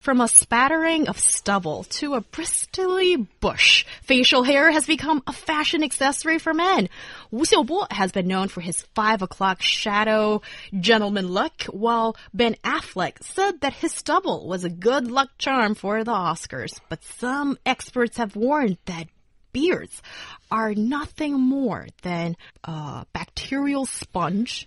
From a spattering of stubble to a bristly bush, facial hair has become a fashion accessory for men. Wu Xiaobo has been known for his five o'clock shadow gentleman look, while Ben Affleck said that his stubble was a good luck charm for the Oscars. But some experts have warned that beards are nothing more than a bacterial sponge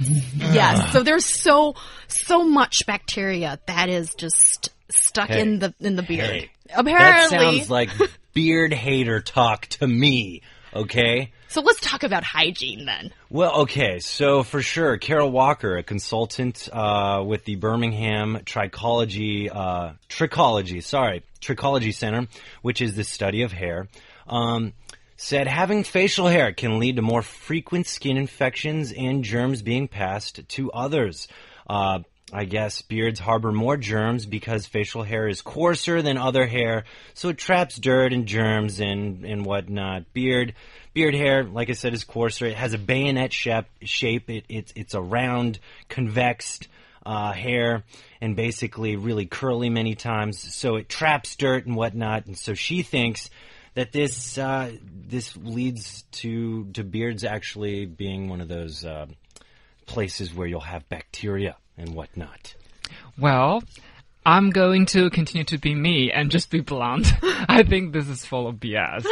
yes. So there's so so much bacteria that is just stuck Hey. in the in the beard. Hey. That Apparently. sounds like beard hater talk to me. Okay. so let's talk about hygiene then. Well, okay, so for sure, Carol Walker, a consultant uh, with the Birmingham Trichology, uh, Trichology, sorry, Trichology Center, which is the study of hair, um, said having facial hair can lead to more frequent skin infections and germs being passed to others. Uh, I guess beards harbor more germs because facial hair is coarser than other hair, so it traps dirt and germs and, and whatnot. Beard, beard hair, like I said, is coarser. It has a bayonet shap- shape. It, it's it's a round, convex uh, hair, and basically really curly many times. So it traps dirt and whatnot. And so she thinks that this uh, this leads to to beards actually being one of those uh, places where you'll have bacteria and whatnot. Well, I'm going to continue to be me and just be blunt. I think this is full of BS.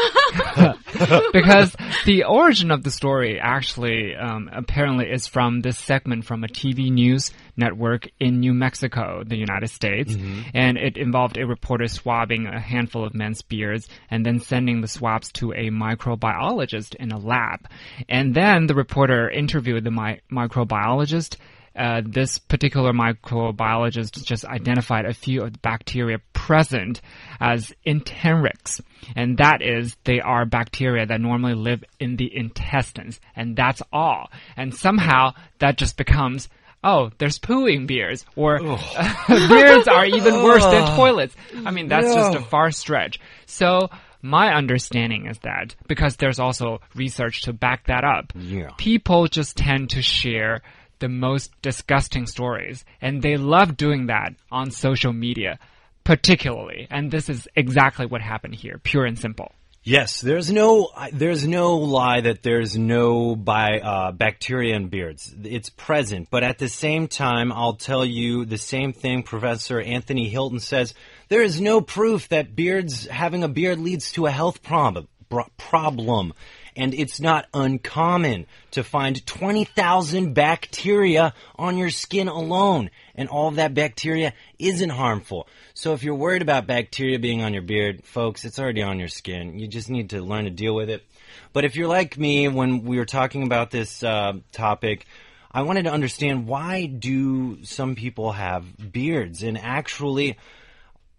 because the origin of the story actually um, apparently is from this segment from a TV news network in New Mexico, the United States. And it involved a reporter swabbing a handful of men's beards and then sending the swabs to a microbiologist in a lab. And then the reporter interviewed the mi- microbiologist uh, this particular microbiologist just identified a few of the bacteria present as enterics. And that is, they are bacteria that normally live in the intestines. And that's all. And somehow that just becomes, oh, there's pooing beards. Or beards are even worse than toilets. I mean, that's just a far stretch. So, my understanding is that because there's also research to back that up, Yeah. people just tend to share the most disgusting stories, and they love doing that on social media, particularly. And this is exactly what happened here, pure and simple. Yes, there's no there's no lie that there's no bi, uh, bacteria in beards. It's present, but at the same time, I'll tell you the same thing. Professor Anthony Hilton says there is no proof that beards having a beard leads to a health problem. Problem, and it's not uncommon to find 20,000 bacteria on your skin alone, and all of that bacteria isn't harmful. So if you're worried about bacteria being on your beard, folks, it's already on your skin. You just need to learn to deal with it. But if you're like me, when we were talking about this uh, topic, I wanted to understand why do some people have beards? And actually,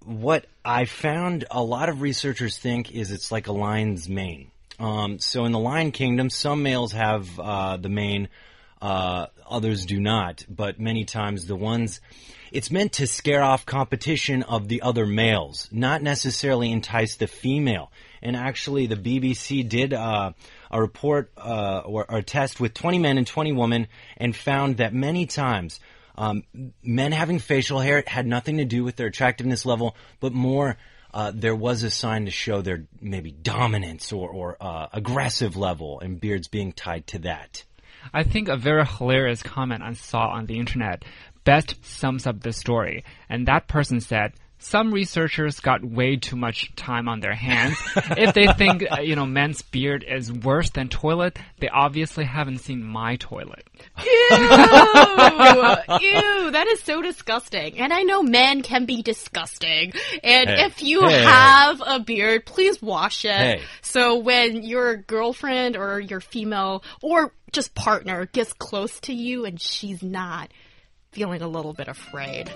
what I found a lot of researchers think is it's like a lion's mane. Um, so in the lion kingdom, some males have uh, the mane, uh, others do not. But many times the ones, it's meant to scare off competition of the other males, not necessarily entice the female. And actually, the BBC did uh, a report uh, or, or a test with 20 men and 20 women and found that many times um, men having facial hair had nothing to do with their attractiveness level, but more uh, there was a sign to show their maybe dominance or, or uh, aggressive level, and beards being tied to that. I think a very hilarious comment I saw on the internet best sums up the story. And that person said, some researchers got way too much time on their hands. if they think, uh, you know, men's beard is worse than toilet, they obviously haven't seen my toilet. Ew! Ew! That is so disgusting. And I know men can be disgusting. And Hey. if you Hey. have a beard, please wash it. Hey. So when your girlfriend or your female or just partner gets close to you and she's not feeling a little bit afraid.